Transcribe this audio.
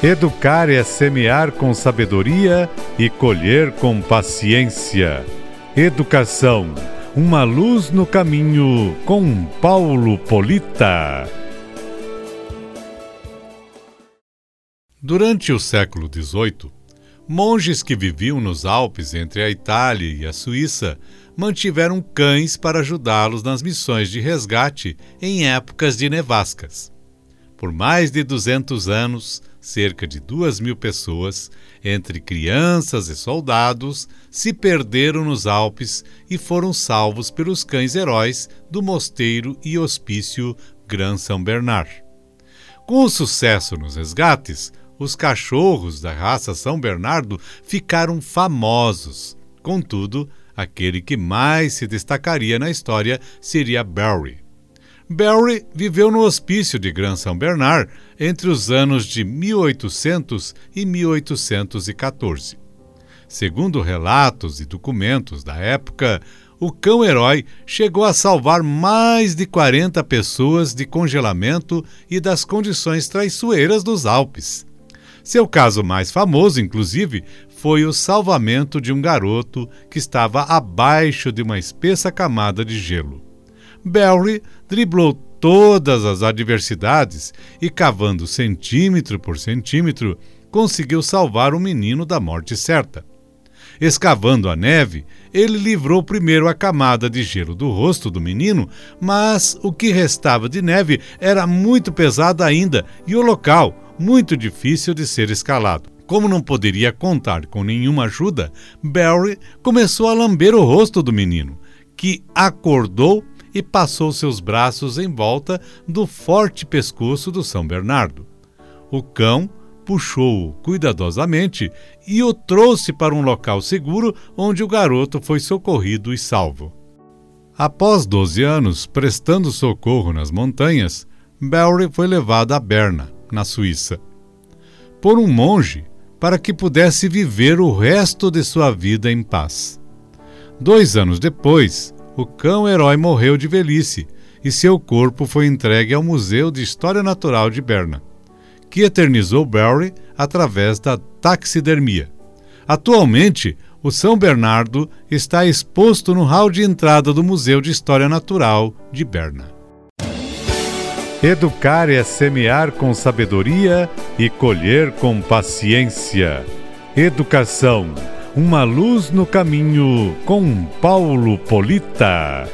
Educar é semear com sabedoria e colher com paciência. Educação, uma luz no caminho com Paulo Polita. Durante o século XVIII, monges que viviam nos Alpes entre a Itália e a Suíça mantiveram cães para ajudá-los nas missões de resgate em épocas de nevascas. Por mais de 200 anos, cerca de duas mil pessoas, entre crianças e soldados, se perderam nos Alpes e foram salvos pelos cães heróis do mosteiro e hospício Gran São Bernard. Com o sucesso nos resgates, os cachorros da raça São Bernardo ficaram famosos. Contudo, aquele que mais se destacaria na história seria Barry. Barry viveu no hospício de Gran São Bernard entre os anos de 1800 e 1814. Segundo relatos e documentos da época, o cão-herói chegou a salvar mais de 40 pessoas de congelamento e das condições traiçoeiras dos Alpes. Seu caso mais famoso, inclusive, foi o salvamento de um garoto que estava abaixo de uma espessa camada de gelo. Barry driblou todas as adversidades e, cavando centímetro por centímetro, conseguiu salvar o menino da morte certa. Escavando a neve, ele livrou primeiro a camada de gelo do rosto do menino, mas o que restava de neve era muito pesado ainda e o local muito difícil de ser escalado. Como não poderia contar com nenhuma ajuda, Barry começou a lamber o rosto do menino, que acordou e passou seus braços em volta do forte pescoço do São Bernardo. O cão puxou-o cuidadosamente e o trouxe para um local seguro onde o garoto foi socorrido e salvo. Após 12 anos prestando socorro nas montanhas, Barry foi levado a Berna, na Suíça, por um monge para que pudesse viver o resto de sua vida em paz. Dois anos depois, o cão-herói morreu de velhice e seu corpo foi entregue ao Museu de História Natural de Berna, que eternizou Barry através da taxidermia. Atualmente, o São Bernardo está exposto no hall de entrada do Museu de História Natural de Berna. Educar é semear com sabedoria e colher com paciência. Educação uma luz no caminho com Paulo Polita.